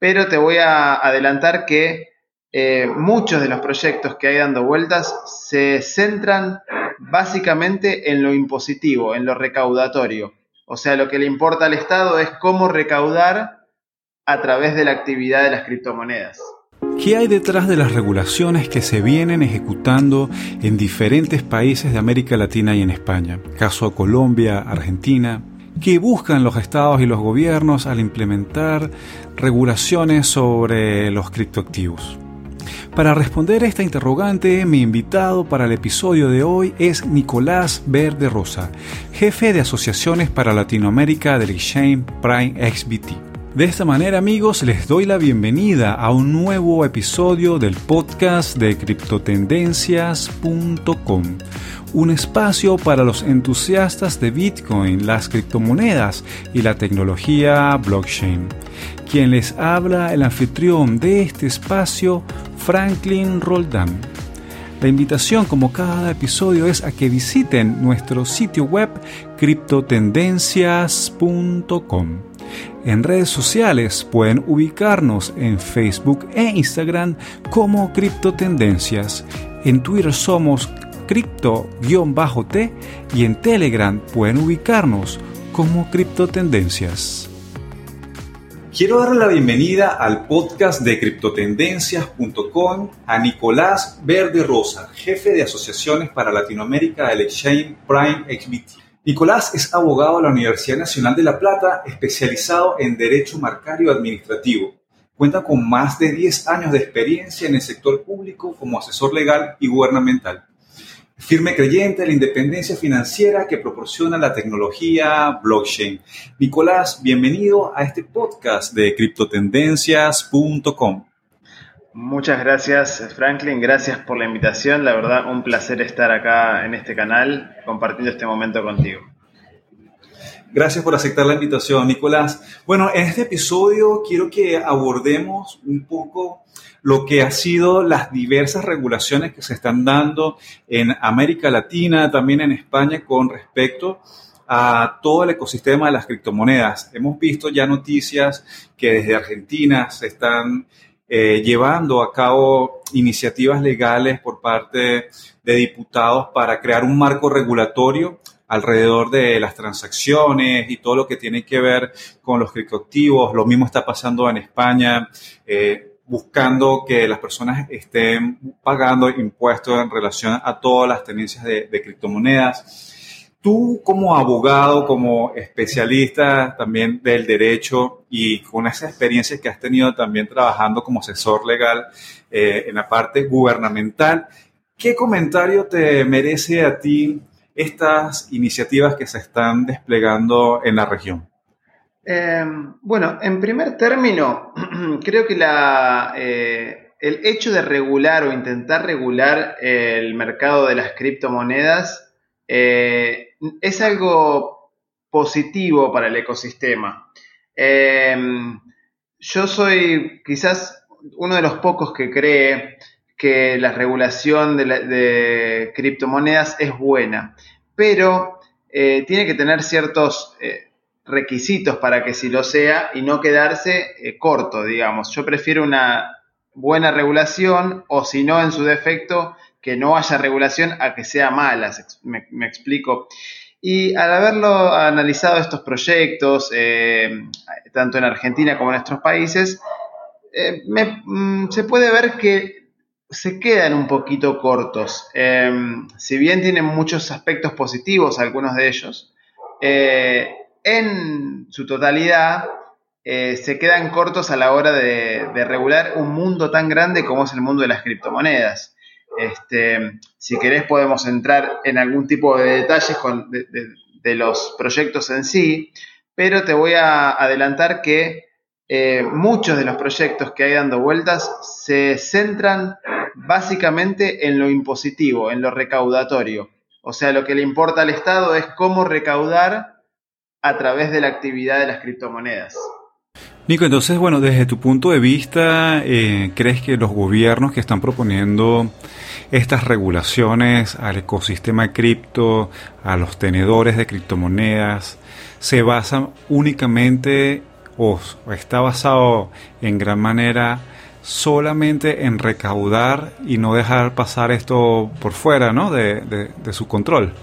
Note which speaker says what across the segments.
Speaker 1: pero te voy a adelantar que eh, muchos de los proyectos que hay dando vueltas se centran básicamente en lo impositivo, en lo recaudatorio. O sea, lo que le importa al Estado es cómo recaudar a través de la actividad de las criptomonedas.
Speaker 2: ¿Qué hay detrás de las regulaciones que se vienen ejecutando en diferentes países de América Latina y en España? Caso Colombia, Argentina. ¿Qué buscan los estados y los gobiernos al implementar regulaciones sobre los criptoactivos? Para responder a esta interrogante, mi invitado para el episodio de hoy es Nicolás Verde Rosa, jefe de asociaciones para Latinoamérica del Exchange Prime XBT. De esta manera amigos les doy la bienvenida a un nuevo episodio del podcast de criptotendencias.com, un espacio para los entusiastas de Bitcoin, las criptomonedas y la tecnología blockchain. Quien les habla el anfitrión de este espacio, Franklin Roldán. La invitación como cada episodio es a que visiten nuestro sitio web criptotendencias.com. En redes sociales pueden ubicarnos en Facebook e Instagram como Criptotendencias. En Twitter somos cripto-t y en Telegram pueden ubicarnos como Criptotendencias. Quiero darle la bienvenida al podcast de criptotendencias.com a Nicolás Verde Rosa, jefe de asociaciones para Latinoamérica del Exchange Prime XBT. Nicolás es abogado de la Universidad Nacional de La Plata, especializado en Derecho Marcario Administrativo. Cuenta con más de 10 años de experiencia en el sector público como asesor legal y gubernamental. Firme creyente de la independencia financiera que proporciona la tecnología blockchain. Nicolás, bienvenido a este podcast de criptotendencias.com.
Speaker 1: Muchas gracias, Franklin. Gracias por la invitación. La verdad, un placer estar acá en este canal compartiendo este momento contigo.
Speaker 2: Gracias por aceptar la invitación, Nicolás. Bueno, en este episodio quiero que abordemos un poco lo que ha sido las diversas regulaciones que se están dando en América Latina, también en España, con respecto a todo el ecosistema de las criptomonedas. Hemos visto ya noticias que desde Argentina se están eh, llevando a cabo iniciativas legales por parte de diputados para crear un marco regulatorio alrededor de las transacciones y todo lo que tiene que ver con los criptoactivos. Lo mismo está pasando en España, eh, buscando que las personas estén pagando impuestos en relación a todas las tenencias de criptomonedas. Tú como abogado, como especialista también del derecho y con esa experiencia que has tenido también trabajando como asesor legal eh, en la parte gubernamental, ¿qué comentario te merece a ti estas iniciativas que se están desplegando en la región?
Speaker 1: Eh, bueno, en primer término, creo que eh, el hecho de regular o intentar regular el mercado de las criptomonedas es algo positivo para el ecosistema. Em, yo soy quizás uno de los pocos que cree que la regulación de, criptomonedas es buena, pero eh, tiene que tener ciertos eh, requisitos para que sí lo sea y no quedarse eh, corto, digamos. Yo prefiero una buena regulación o si no, en su defecto, que no haya regulación a que sea mala, me, explico. Y al haberlo analizado estos proyectos, eh, tanto en Argentina como en nuestros países, eh, mm, se puede ver que se quedan un poquito cortos. Eh, si bien tienen muchos aspectos positivos, algunos de ellos, en su totalidad se quedan cortos a la hora de regular un mundo tan grande como es el mundo de las criptomonedas. Este, si querés podemos entrar en algún tipo de detalles de, los proyectos en sí, pero te voy a adelantar que eh, muchos de los proyectos que hay dando vueltas se centran básicamente en lo impositivo, en lo recaudatorio. O sea, lo que le importa al Estado es cómo recaudar a través de la actividad de las criptomonedas.
Speaker 2: Nico, entonces, bueno, desde tu punto de vista, eh, ¿crees que los gobiernos que están proponiendo estas regulaciones al ecosistema cripto, a los tenedores de criptomonedas, se basan únicamente o, está basado en gran manera solamente en recaudar y no dejar pasar esto por fuera ¿no? de, su control.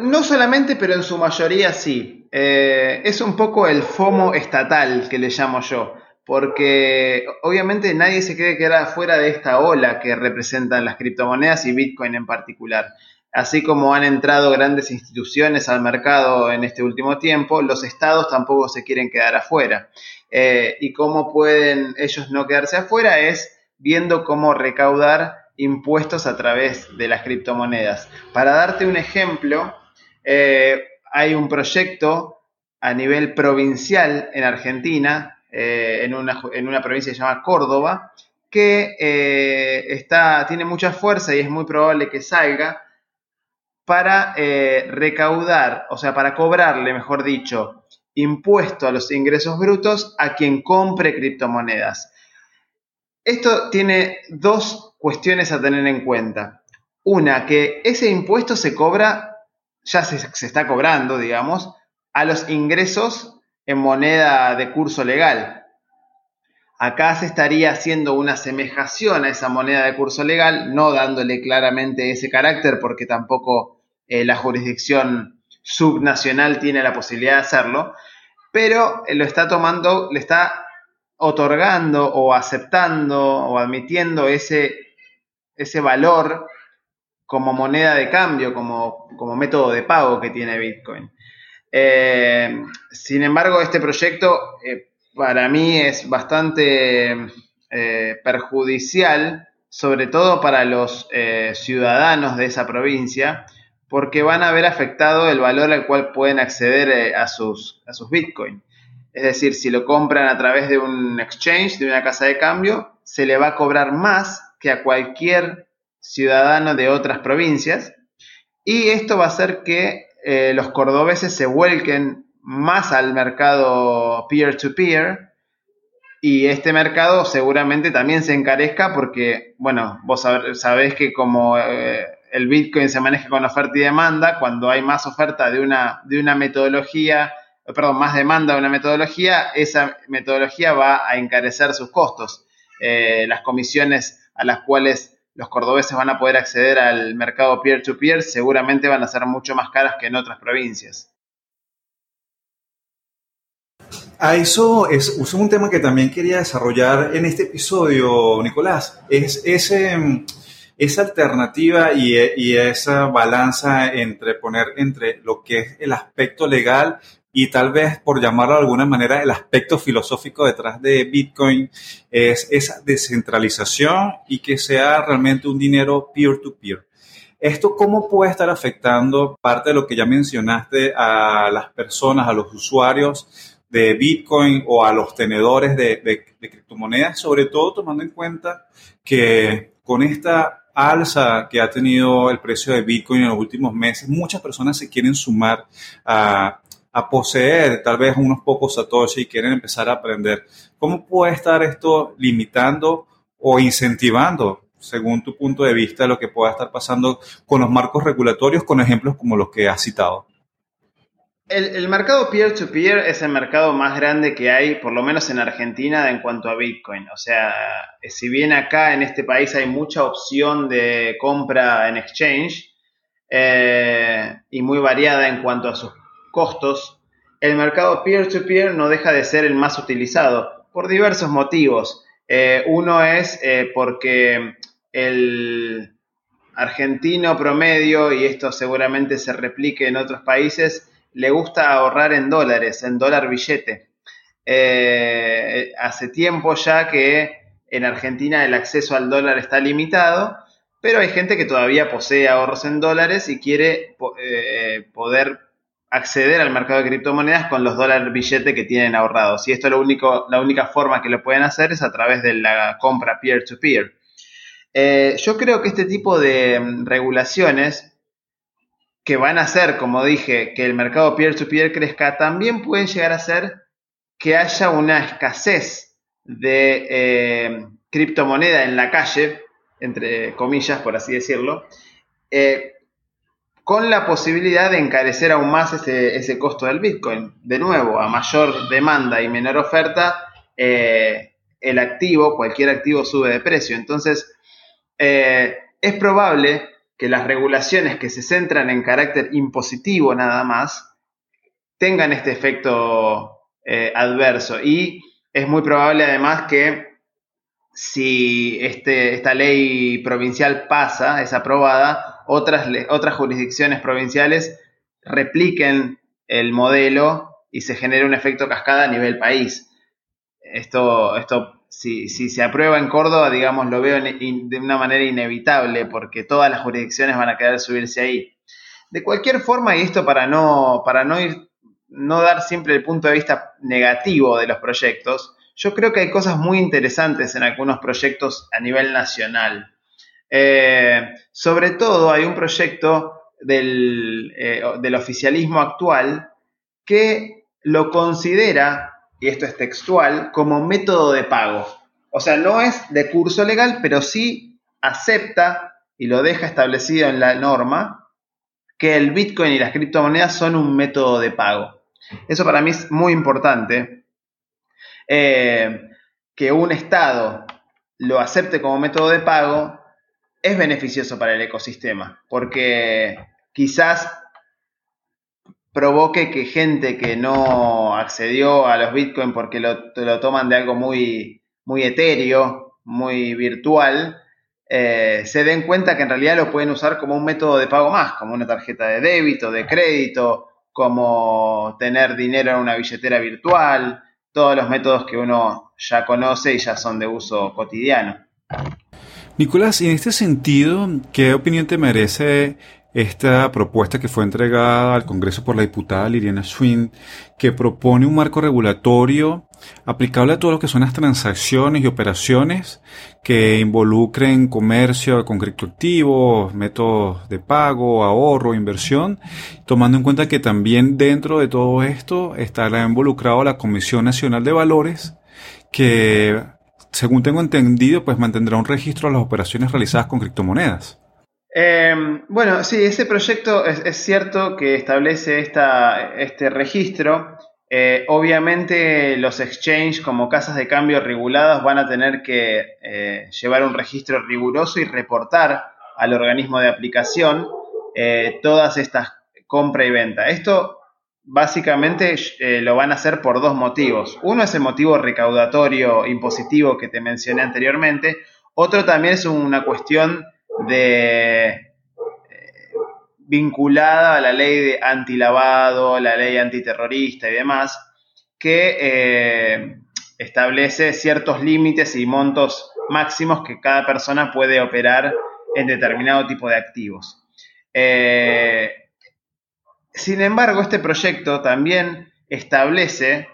Speaker 1: No solamente, pero en su mayoría sí. Eh, es un poco el FOMO estatal que le llamo yo, porque obviamente nadie se cree que era fuera de esta ola que representan las criptomonedas y Bitcoin en particular. Así como han entrado grandes instituciones al mercado en este último tiempo, los estados tampoco se quieren quedar afuera. Eh, y cómo pueden ellos no quedarse afuera es viendo cómo recaudar impuestos a través de las criptomonedas. Para darte un ejemplo, eh, hay un proyecto a nivel provincial en Argentina, eh, en, una, provincia que se llama Córdoba, que está, tiene mucha fuerza y es muy probable que salga para recaudar, o sea, para cobrarle, mejor dicho, impuesto a los ingresos brutos a quien compre criptomonedas. Esto tiene dos cuestiones a tener en cuenta. Una, que ese impuesto se cobra, ya se, está cobrando, digamos, a los ingresos en moneda de curso legal. Acá se estaría haciendo una asemejación a esa moneda de curso legal, no dándole claramente ese carácter porque tampoco eh, la jurisdicción subnacional tiene la posibilidad de hacerlo, pero lo está tomando, le está otorgando o aceptando o admitiendo ese, ese valor como moneda de cambio, como, como método de pago que tiene Bitcoin. Eh, sin embargo, este proyecto eh, para mí es bastante eh, perjudicial, sobre todo para los ciudadanos de esa provincia, porque van a ver afectado el valor al cual pueden acceder a sus, a sus Bitcoin. Es decir, si lo compran a través de un exchange, de una casa de cambio, se le va a cobrar más que a cualquier ciudadano de otras provincias. Y esto va a hacer que eh, los cordobeses se vuelquen más al mercado peer-to-peer. y este mercado seguramente también se encarezca porque, bueno, vos sabés que como eh, el Bitcoin se maneja con oferta y demanda, cuando hay más oferta de una, de una metodología, perdón, más demanda de una metodología, esa metodología va a encarecer sus costos. Eh, las comisiones a las cuales los cordobeses van a poder acceder al mercado peer-to-peer seguramente van a ser mucho más caras que en otras provincias.
Speaker 2: A eso es, es, un tema que también quería desarrollar en este episodio, Nicolás. Es ese esa alternativa y, esa balanza entre poner entre lo que es el aspecto legal y tal vez, por llamarlo de alguna manera, el aspecto filosófico detrás de Bitcoin es esa descentralización y que sea realmente un dinero peer-to-peer. ¿Esto cómo puede estar afectando parte de lo que ya mencionaste a las personas, a los usuarios de Bitcoin o a los tenedores de, de criptomonedas? Sobre todo tomando en cuenta que con esta alza que ha tenido el precio de Bitcoin en los últimos meses, muchas personas se quieren sumar a, poseer tal vez unos pocos satoshi y quieren empezar a aprender. ¿Cómo puede estar esto limitando o incentivando, según tu punto de vista, lo que pueda estar pasando con los marcos regulatorios, con ejemplos como los que has citado?
Speaker 1: El, mercado peer-to-peer es el mercado más grande que hay, por lo menos en Argentina, en cuanto a Bitcoin. O sea, si bien acá en este país hay mucha opción de compra en exchange eh, y muy variada en cuanto a sus costos, el mercado peer-to-peer no deja de ser el más utilizado por diversos motivos. Eh, uno es eh, porque el argentino promedio, y esto seguramente se replique en otros países, le gusta ahorrar en dólares, en dólar billete. Eh, hace tiempo ya que en Argentina el acceso al dólar está limitado, pero hay gente que todavía posee ahorros en dólares y quiere poder acceder al mercado de criptomonedas con los dólares billete que tienen ahorrados. Y esto lo único, la única forma que lo pueden hacer es a través de la compra peer-to-peer. Eh, yo creo que este tipo de mm, regulaciones que van a hacer, como dije, que el mercado peer-to-peer crezca, también pueden llegar a ser que haya una escasez de eh, criptomoneda en la calle, entre comillas, por así decirlo, eh, con la posibilidad de encarecer aún más ese, costo del Bitcoin. De nuevo, a mayor demanda y menor oferta, eh, el activo, cualquier activo sube de precio. Entonces, eh, es probable que las regulaciones que se centran en carácter impositivo nada más tengan este efecto eh, adverso. Y es muy probable además que si este, esta ley provincial pasa, es aprobada, otras, otras jurisdicciones provinciales repliquen el modelo y se genere un efecto cascada a nivel país. Esto, esto si, se aprueba en Córdoba, digamos, lo veo de una manera inevitable porque todas las jurisdicciones van a querer subirse ahí. De cualquier forma, y esto para no, para no ir, no dar siempre el punto de vista negativo de los proyectos, yo creo que hay cosas muy interesantes en algunos proyectos a nivel nacional. Eh, sobre todo hay un proyecto del, eh, del oficialismo actual que lo considera y esto es textual, como método de pago. O sea, no es de curso legal, pero sí acepta y lo deja establecido en la norma que el Bitcoin y las criptomonedas son un método de pago. Eso para mí es muy importante. Eh, que un Estado lo acepte como método de pago es beneficioso para el ecosistema, porque quizás provoque que gente que no accedió a los Bitcoin porque lo, toman de algo muy, muy etéreo, muy virtual, eh, se den cuenta que en realidad lo pueden usar como un método de pago más, como una tarjeta de débito, de crédito, como tener dinero en una billetera virtual, todos los métodos que uno ya conoce y ya son de uso cotidiano.
Speaker 2: Nicolás, y en este sentido, ¿qué opinión te merece esta propuesta que fue entregada al Congreso por la diputada Liliana Schwinn, que propone un marco regulatorio aplicable a todo lo que son las transacciones y operaciones que involucren comercio con criptoactivos, métodos de pago, ahorro, inversión, tomando en cuenta que también dentro de todo esto estará involucrado la Comisión Nacional de Valores, que según tengo entendido, pues mantendrá un registro de las operaciones realizadas con criptomonedas.
Speaker 1: Em, bueno, sí, ese proyecto es, cierto que establece esta, este registro. Eh, obviamente los exchanges como casas de cambio reguladas van a tener que eh, llevar un registro riguroso y reportar al organismo de aplicación eh, todas estas compra y venta. Esto básicamente lo van a hacer por dos motivos. Uno es el motivo recaudatorio impositivo que te mencioné anteriormente. Otro también es una cuestión de eh, vinculada a la ley de antilavado, la ley antiterrorista y demás, que eh, establece ciertos límites y montos máximos que cada persona puede operar en determinado tipo de activos. Eh, sin embargo, este proyecto también establece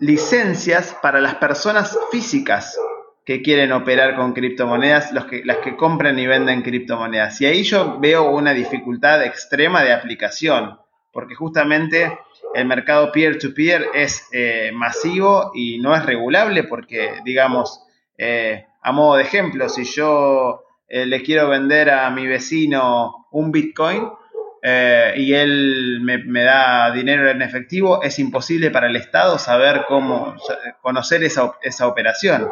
Speaker 1: licencias para las personas físicas que quieren operar con criptomonedas, los que, las que compran y venden criptomonedas. Y ahí yo veo una dificultad extrema de aplicación, porque justamente el mercado peer-to-peer es eh, masivo y no es regulable porque, digamos, eh, a modo de ejemplo, si yo eh, le quiero vender a mi vecino un Bitcoin, y él me, da dinero en efectivo, es imposible para el Estado saber cómo conocer esa, esa operación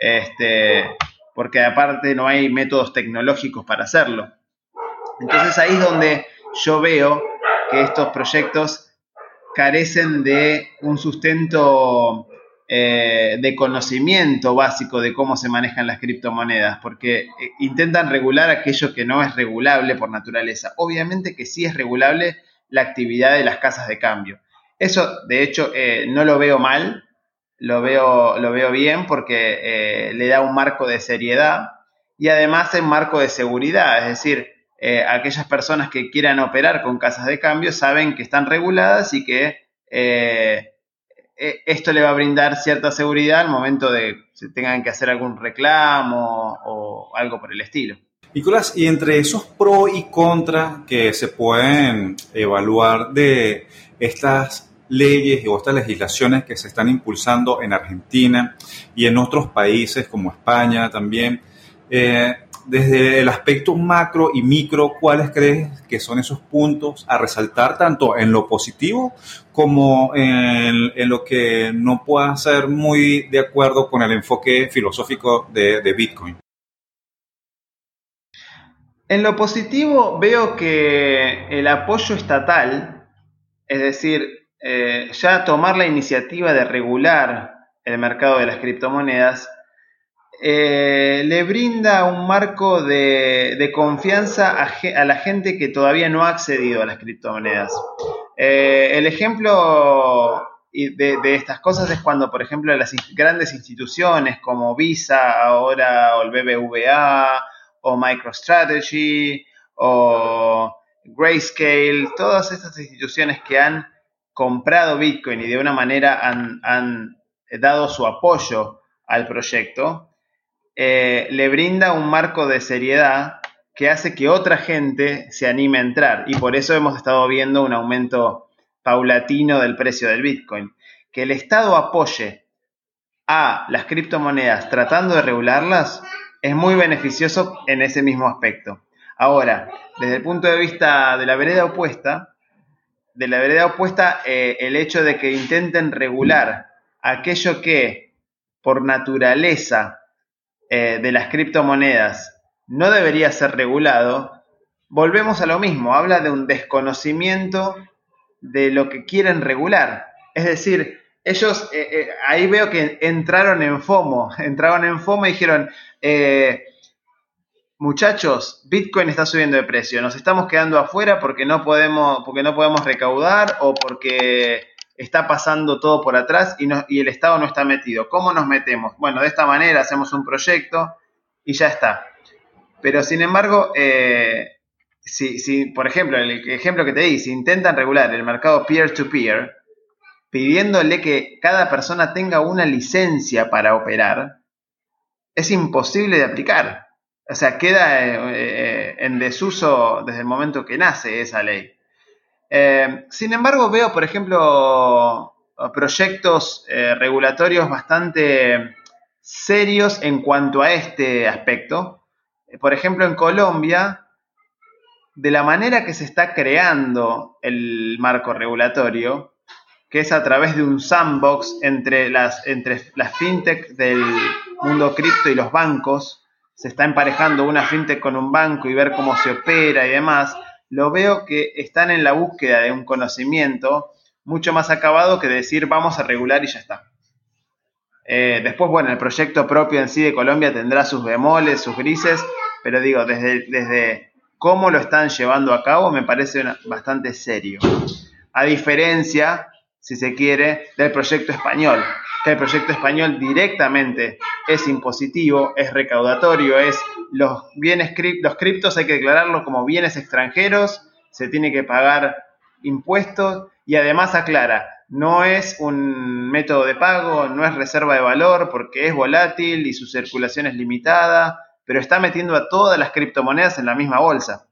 Speaker 1: este, porque aparte no hay métodos tecnológicos para hacerlo. Entonces ahí es donde yo veo que estos proyectos carecen de un sustento eh, de conocimiento básico de cómo se manejan las criptomonedas, porque eh, intentan regular aquello que no es regulable por naturaleza. Obviamente que sí es regulable la actividad de las casas de cambio. Eso, de hecho, eh, no lo veo mal, lo veo, lo veo bien porque le da un marco de seriedad y además un marco de seguridad, es decir, aquellas personas que quieran operar con casas de cambio saben que están reguladas y que esto le va a brindar cierta seguridad al momento de que tengan que hacer algún reclamo o algo por el estilo.
Speaker 2: Nicolás, y entre esos pros y contras que se pueden evaluar de estas leyes y estas legislaciones que se están impulsando en Argentina y en otros países como España también. Eh, desde el aspecto macro y micro, ¿cuáles crees que son esos puntos a resaltar tanto en lo positivo como en, lo que no pueda ser muy de acuerdo con el enfoque filosófico de, Bitcoin?
Speaker 1: En lo positivo veo que el apoyo estatal, es decir, eh, ya tomar la iniciativa de regular el mercado de las criptomonedas, eh, le brinda un marco de, confianza a, la gente que todavía no ha accedido a las criptomonedas. Eh, el ejemplo de, de, estas cosas es cuando, por ejemplo, las grandes instituciones como Visa, ahora o el BBVA, o MicroStrategy, o Grayscale, todas estas instituciones que han comprado Bitcoin y de una manera han, han dado su apoyo al proyecto, eh, le brinda un marco de seriedad que hace que otra gente se anime a entrar. Y por eso hemos estado viendo un aumento paulatino del precio del Bitcoin. Que el Estado apoye a las criptomonedas tratando de regularlas es muy beneficioso en ese mismo aspecto. Ahora, desde el punto de vista de la vereda opuesta, de la vereda opuesta, eh, el hecho de que intenten regular aquello que por naturaleza eh, de las criptomonedas no debería ser regulado, volvemos a lo mismo, habla de un desconocimiento de lo que quieren regular. Es decir, ellos, eh, eh, ahí veo que entraron en FOMO, entraron en FOMO y dijeron, muchachos, Bitcoin está subiendo de precio, nos estamos quedando afuera porque no podemos, porque no podemos recaudar o porque está pasando todo por atrás y, y el Estado no está metido. ¿Cómo nos metemos? Bueno, de esta manera hacemos un proyecto y ya está. Pero sin embargo, eh, si, por ejemplo, el ejemplo que te di, si intentan regular el mercado peer-to-peer, pidiéndole que cada persona tenga una licencia para operar, es imposible de aplicar. O sea, queda eh, eh, en desuso desde el momento que nace esa ley. Eh, sin embargo, veo, por ejemplo, proyectos eh, regulatorios bastante serios en cuanto a este aspecto. Eh, por ejemplo, en Colombia, de la manera que se está creando el marco regulatorio, que es a través de un sandbox entre las, entre las fintech del mundo cripto y los bancos, se está emparejando una fintech con un banco y ver cómo se opera y demás, lo veo que están en la búsqueda de un conocimiento mucho más acabado que decir vamos a regular y ya está. Eh, después, bueno, el proyecto propio en sí de Colombia tendrá sus bemoles, sus grises, pero digo, desde, desde cómo lo están llevando a cabo me parece bastante serio. A diferencia, si se quiere, del proyecto español, que el proyecto español directamente es impositivo, es recaudatorio, es los bienes los criptos hay que declararlos como bienes extranjeros, se tiene que pagar impuestos y además aclara, no es un método de pago, no es reserva de valor porque es volátil y su circulación es limitada, pero está metiendo a todas las criptomonedas en la misma bolsa.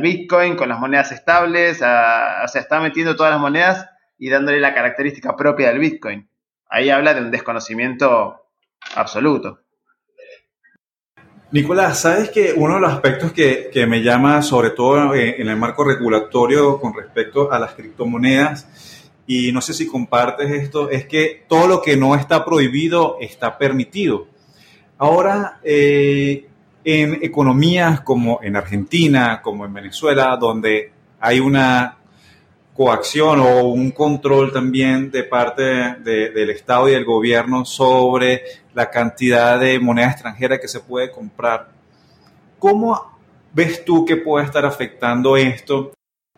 Speaker 1: Bitcoin con las monedas estables, o sea, está metiendo todas las monedas y dándole la característica propia del Bitcoin. Ahí habla de un desconocimiento absoluto.
Speaker 2: Nicolás, sabes que uno de los aspectos que, me llama, sobre todo en, el marco regulatorio con respecto a las criptomonedas, y no sé si compartes esto, es que todo lo que no está prohibido está permitido. Ahora, eh, en economías como en Argentina, como en Venezuela, donde hay una coacción o un control también de parte del Estado y del gobierno sobre la cantidad de moneda extranjera que se puede comprar. ¿Cómo ves tú que puede estar afectando esto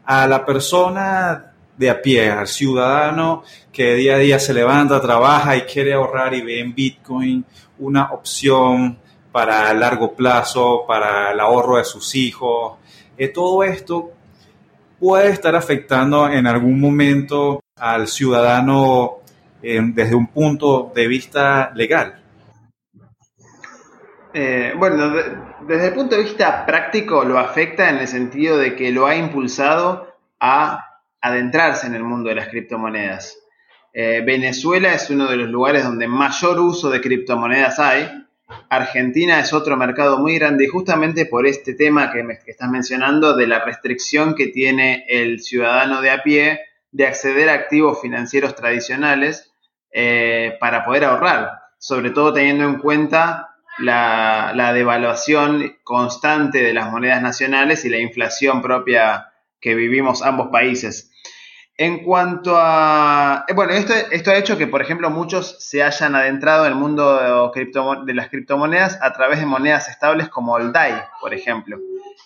Speaker 2: a la persona de a pie, al ciudadano que día a día se levanta, trabaja y quiere ahorrar y ve en Bitcoin una opción para largo plazo, para el ahorro de sus hijos? Eh, todo esto puede estar afectando en algún momento al ciudadano eh, desde un punto de vista legal?
Speaker 1: Eh, bueno, desde el punto de vista práctico lo afecta en el sentido de que lo ha impulsado a adentrarse en el mundo de las criptomonedas. Eh, Venezuela es uno de los lugares donde mayor uso de criptomonedas hay Argentina es otro mercado muy grande y justamente por este tema que, estás mencionando de la restricción que tiene el ciudadano de a pie de acceder a activos financieros tradicionales eh, para poder ahorrar, sobre todo teniendo en cuenta la, devaluación constante de las monedas nacionales y la inflación propia que vivimos ambos países. En cuanto a... Eh, bueno, esto, esto ha hecho que, por ejemplo, muchos se hayan adentrado en el mundo de, las criptomonedas a través de monedas estables como el DAI, por ejemplo,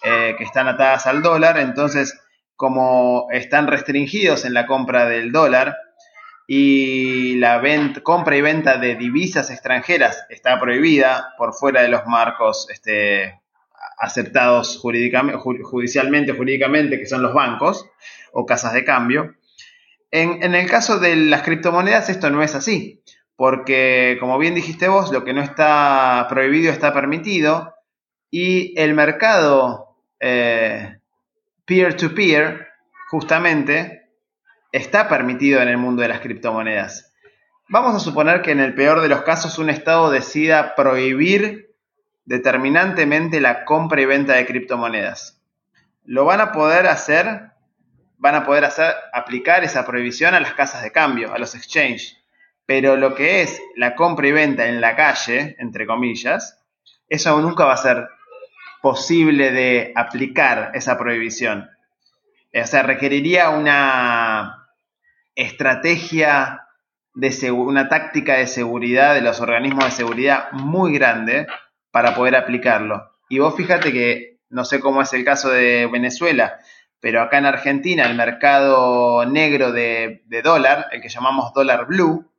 Speaker 1: eh, que están atadas al dólar. Entonces, como están restringidos en la compra del dólar y la compra y venta de divisas extranjeras está prohibida por fuera de los marcos este, aceptados judicialmente, jurídicamente, que son los bancos o casas de cambio, en, el caso de las criptomonedas esto no es así, porque como bien dijiste vos, lo que no está prohibido está permitido y el mercado eh, peer-to-peer justamente está permitido en el mundo de las criptomonedas. Vamos a suponer que en el peor de los casos un Estado decida prohibir determinantemente la compra y venta de criptomonedas. Lo van a poder hacer van a poder hacer, aplicar esa prohibición a las casas de cambio, a los exchanges. Pero lo que es la compra y venta en la calle, entre comillas, eso nunca va a ser posible de aplicar esa prohibición. O sea, requeriría una estrategia de una táctica de seguridad de los organismos de seguridad muy grande para poder aplicarlo. Y vos fíjate que, no sé cómo es el caso de Venezuela, pero acá en Argentina el mercado negro de, dólar, el que llamamos dólar blue,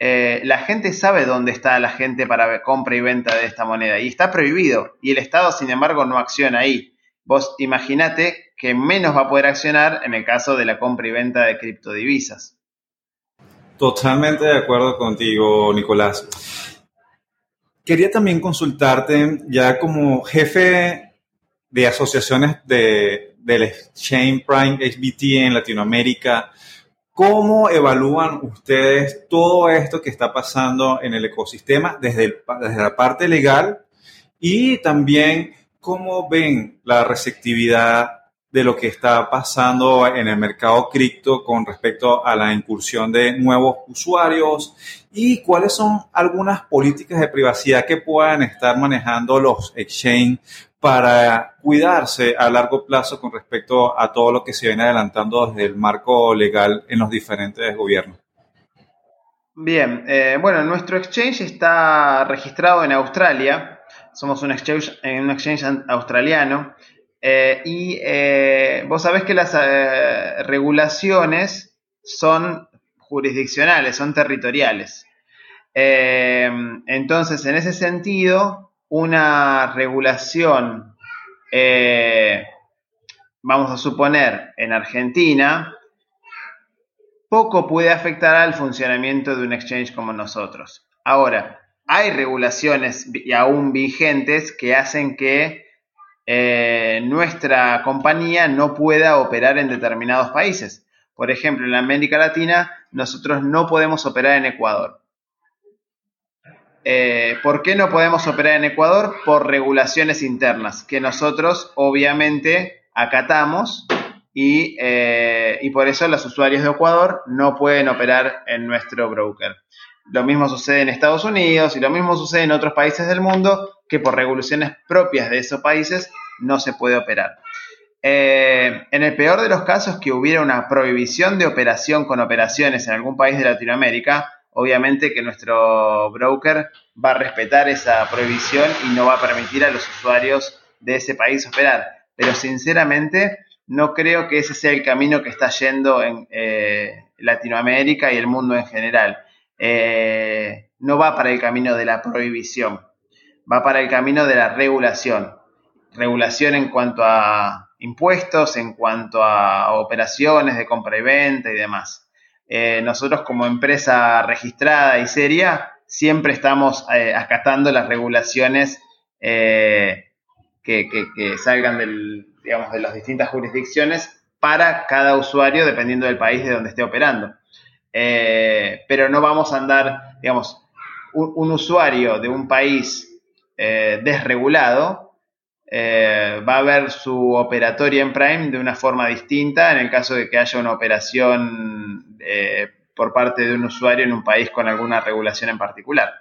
Speaker 1: eh, la gente sabe dónde está la gente para compra y venta de esta moneda y está prohibido y el Estado sin embargo no acciona ahí. Vos imaginate que menos va a poder accionar en el caso de la compra y venta de criptodivisas.
Speaker 2: Totalmente de acuerdo contigo, Nicolás. Quería también consultarte ya como jefe de asociaciones de del Exchange Prime HBT en Latinoamérica. ¿Cómo evalúan ustedes todo esto que está pasando en el ecosistema desde, desde la parte legal y también cómo ven la receptividad de lo que está pasando en el mercado cripto con respecto a la incursión de nuevos usuarios y cuáles son algunas políticas de privacidad que puedan estar manejando los exchange para cuidarse a largo plazo con respecto a todo lo que se viene adelantando desde el marco legal en los diferentes gobiernos.
Speaker 1: Bien, eh, bueno, nuestro exchange está registrado en Australia, somos un exchange, eh, australiano, eh, y vos sabés que las regulaciones son jurisdiccionales, son territoriales. entonces, en ese sentido, una regulación, eh, vamos a suponer, en Argentina, poco puede afectar al funcionamiento de un exchange como nosotros. Ahora, hay regulaciones aún vigentes que hacen que eh, nuestra compañía no pueda operar en determinados países. Por ejemplo, en América Latina, nosotros no podemos operar en Ecuador. Eh, ¿Por qué no podemos operar en Ecuador? Por regulaciones internas, que nosotros obviamente acatamos y, eh, y, por eso los usuarios de Ecuador no pueden operar en nuestro broker. Lo mismo sucede en Estados Unidos y lo mismo sucede en otros países del mundo que por regulaciones propias de esos países no se puede operar. Eh, en el peor de los casos que hubiera una prohibición de operación con operaciones en algún país de Latinoamérica, obviamente que nuestro broker va a respetar esa prohibición y no va a permitir a los usuarios de ese país operar. Pero sinceramente no creo que ese sea el camino que está yendo en eh, Latinoamérica y el mundo en general. Eh, no va para el camino de la prohibición, va para el camino de la regulación. Regulación en cuanto a impuestos, en cuanto a operaciones de compra y venta y demás. Eh, nosotros como empresa registrada y seria siempre estamos eh, acatando las regulaciones eh, que, salgan de las distintas jurisdicciones para cada usuario dependiendo del país de donde esté operando. pero no vamos a andar, digamos, un, usuario de un país desregulado eh, va a ver su operatoria en Prime de una forma distinta en el caso de que haya una operación eh, por parte de un usuario en un país con alguna regulación en particular.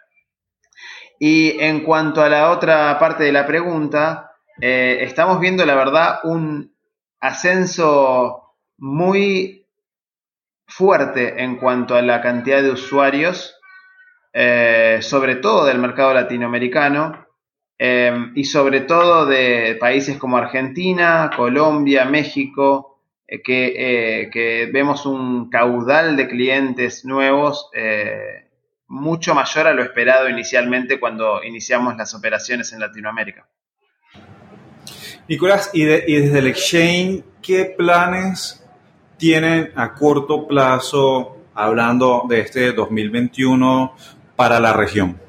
Speaker 1: Y en cuanto a la otra parte de la pregunta, estamos viendo la verdad un ascenso muy fuerte en cuanto a la cantidad de usuarios eh, sobre todo del mercado latinoamericano eh, y sobre todo de países como Argentina, Colombia, México, eh, que, vemos un caudal de clientes nuevos mucho mayor a lo esperado inicialmente cuando iniciamos las operaciones en Latinoamérica.
Speaker 2: Nicolás, y, y desde el exchange, ¿qué planes tienen a corto plazo, hablando de este 2021, para la región?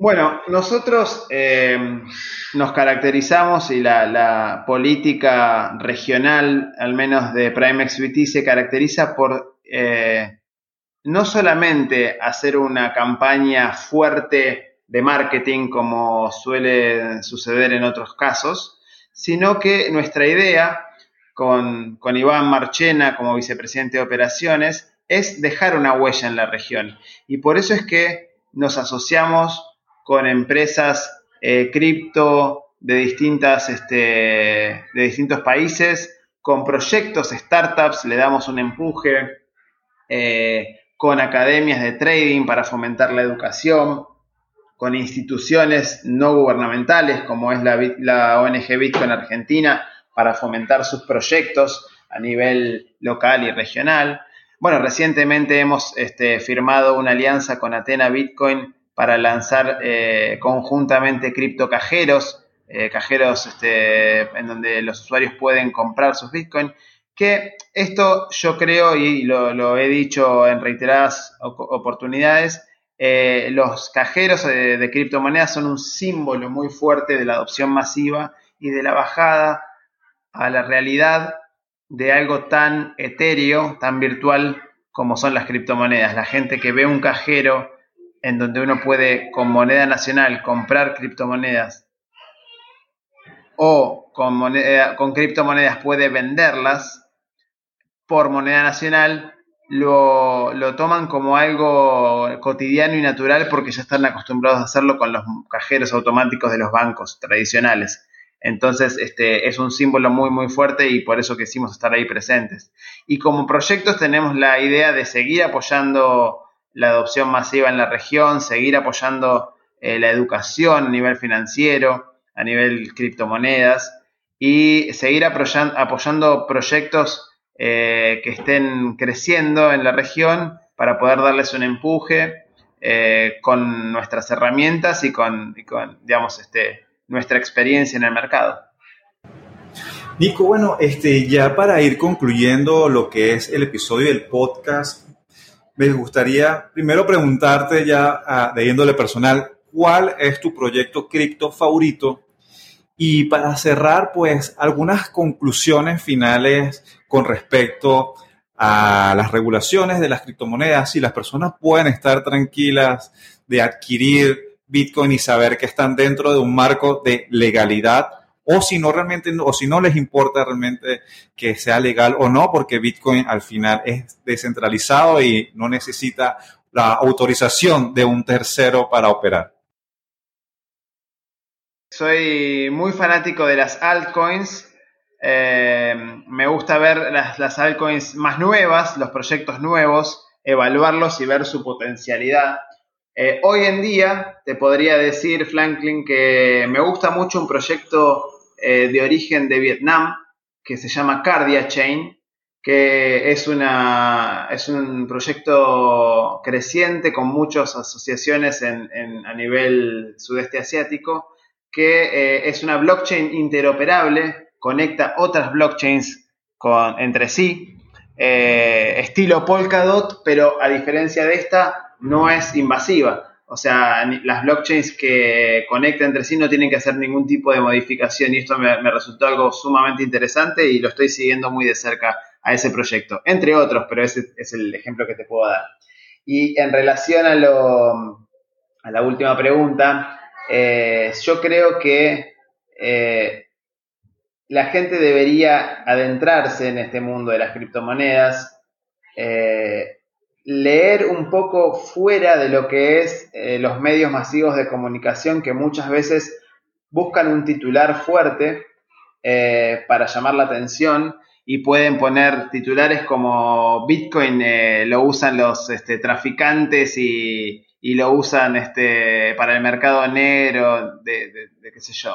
Speaker 1: Bueno, nosotros eh, nos caracterizamos y la, política regional, al menos de Prime XBT, se caracteriza por eh, no solamente hacer una campaña fuerte de marketing como suele suceder en otros casos, sino que nuestra idea con, con Iván Marchena como vicepresidente de operaciones es dejar una huella en la región. Y por eso es que nos asociamos con empresas eh, cripto de, distintas, este, de distintos países, con proyectos, startups, le damos un empuje, eh, con academias de trading para fomentar la educación, con instituciones no gubernamentales como es la, ONG Bitcoin Argentina para fomentar sus proyectos a nivel local y regional. Bueno, recientemente hemos este, firmado una alianza con Atena Bitcoin para lanzar eh, conjuntamente criptocajeros, eh, cajeros este, en donde los usuarios pueden comprar sus Bitcoin, que esto yo creo, y lo, he dicho en reiteradas oportunidades, eh, los cajeros de criptomonedas son un símbolo muy fuerte de la adopción masiva y de la bajada a la realidad de algo tan etéreo, tan virtual como son las criptomonedas. La gente que ve un cajero en donde uno puede con moneda nacional comprar criptomonedas o con, con criptomonedas puede venderlas por moneda nacional, lo, lo, toman como algo cotidiano y natural porque ya están acostumbrados a hacerlo con los cajeros automáticos de los bancos tradicionales. Entonces, este, es un símbolo muy, muy fuerte y por eso quisimos estar ahí presentes. Y como proyectos tenemos la idea de seguir apoyando la adopción masiva en la región, seguir apoyando eh, la educación a nivel financiero, a nivel criptomonedas y seguir apoyando, proyectos eh, que estén creciendo en la región para poder darles un empuje eh, con nuestras herramientas y con, y con digamos, este, nuestra experiencia en el mercado.
Speaker 2: Nico, bueno, este, ya para ir concluyendo lo que es el episodio del podcast, me gustaría primero preguntarte ya ah, de índole personal, ¿cuál es tu proyecto cripto favorito? Y para cerrar, pues, algunas conclusiones finales con respecto a las regulaciones de las criptomonedas, si las personas pueden estar tranquilas de adquirir Bitcoin y saber que están dentro de un marco de legalidad o si no realmente o si no les importa realmente que sea legal o no porque Bitcoin al final es descentralizado y no necesita la autorización de un tercero para operar.
Speaker 1: Soy muy fanático de las altcoins. Eh, me gusta ver las, las altcoins más nuevas, los proyectos nuevos, evaluarlos y ver su potencialidad. Eh, hoy en día te podría decir, Franklin, que me gusta mucho un proyecto eh, de origen de Vietnam que se llama Cardia Chain, que es, una, es un proyecto creciente con muchas asociaciones en, a nivel sudeste asiático, que eh, es una blockchain interoperable, conecta otras blockchains con, entre sí, estilo Polkadot, pero a diferencia de esta, no es invasiva. O sea, las blockchains que conectan entre sí no tienen que hacer ningún tipo de modificación y esto me, resultó algo sumamente interesante y lo estoy siguiendo muy de cerca a ese proyecto, entre otros, pero ese es el ejemplo que te puedo dar. Y en relación a, lo, a la última pregunta, eh, yo creo que eh, la gente debería adentrarse en este mundo de las criptomonedas, eh, leer un poco fuera de lo que es los medios masivos de comunicación que muchas veces buscan un titular fuerte para llamar la atención y pueden poner titulares como Bitcoin eh, lo usan los este, traficantes y, lo usan este, para el mercado negro, de, qué sé yo.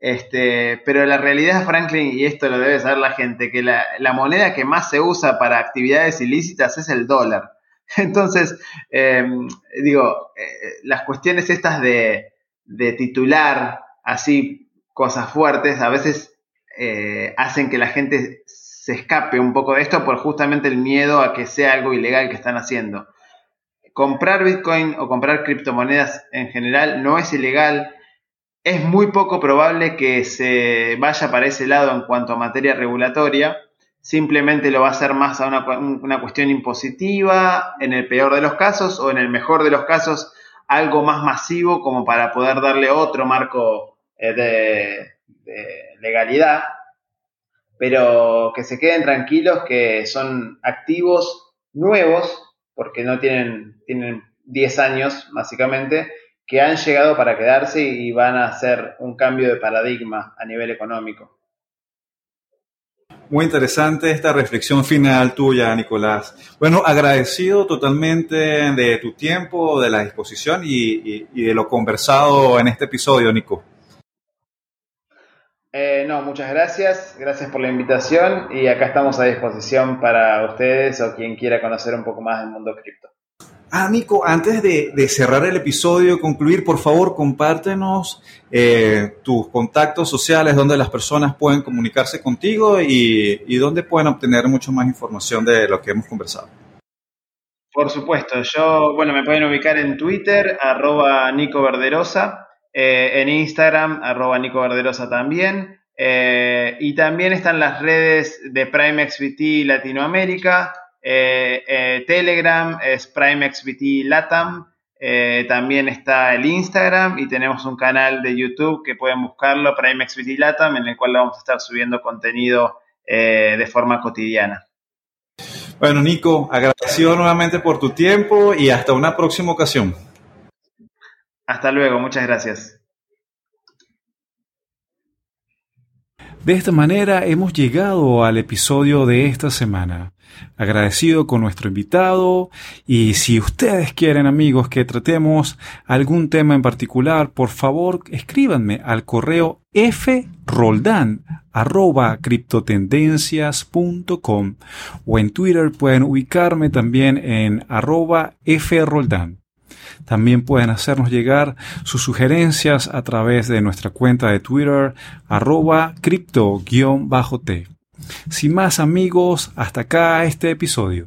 Speaker 1: Este, pero la realidad, Franklin, y esto lo debe saber la gente, que la, moneda que más se usa para actividades ilícitas es el dólar. Entonces, em, digo, eh, las cuestiones estas de, de titular así cosas fuertes, a veces eh, hacen que la gente se escape un poco de esto por justamente el miedo a que sea algo ilegal que están haciendo. Comprar Bitcoin o comprar criptomonedas en general no es ilegal. Es muy poco probable que se vaya para ese lado en cuanto a materia regulatoria. Simplemente lo va a hacer más a una, cuestión impositiva, en el peor de los casos, o en el mejor de los casos, algo más masivo como para poder darle otro marco eh, de, de legalidad, pero que se queden tranquilos que son activos nuevos, porque no tienen, tienen 10 años básicamente, que han llegado para quedarse y van a hacer un cambio de paradigma a nivel económico.
Speaker 2: Muy interesante esta reflexión final tuya, Nicolás. Bueno, agradecido totalmente de tu tiempo, de la disposición y, y de lo conversado en este episodio, Nico.
Speaker 1: Eh, no, muchas gracias. Gracias por la invitación y acá estamos a disposición para ustedes o quien quiera conocer un poco más del mundo cripto.
Speaker 2: Ah, Nico, antes de, cerrar el episodio, concluir, por favor, compártenos eh, tus contactos sociales, donde las personas pueden comunicarse contigo y, y donde pueden obtener mucho más información de lo que hemos conversado.
Speaker 1: Por supuesto, yo, bueno, me pueden ubicar en Twitter, arroba Nico Verderosa, eh, en Instagram, arroba Nico Verderosa también. Eh, y también están las redes de PrimeXVT Latinoamérica. Eh, Telegram es PrimeXVT Latam. también está el Instagram y tenemos un canal de YouTube que pueden buscarlo, PrimeXVT Latam, en el cual vamos a estar subiendo contenido de forma cotidiana.
Speaker 2: Bueno, Nico, agradecido nuevamente por tu tiempo y hasta una próxima ocasión.
Speaker 1: Hasta luego, muchas gracias.
Speaker 2: De esta manera hemos llegado al episodio de esta semana. Agradecido con nuestro invitado y si ustedes quieren amigos que tratemos algún tema en particular, por favor escríbanme al correo froldan arroba criptotendencias.com o en Twitter pueden ubicarme también en arroba froldan. También pueden hacernos llegar sus sugerencias a través de nuestra cuenta de Twitter arroba cripto-t. Sin más amigos, hasta acá este episodio.